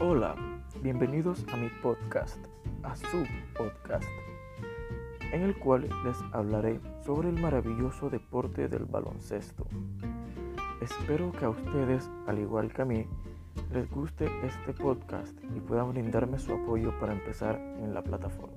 Hola, bienvenidos a mi podcast, a su podcast, en el cual les hablaré sobre el maravilloso deporte del baloncesto. Espero que a ustedes, al igual que a mí, les guste este podcast y puedan brindarme su apoyo para empezar en la plataforma.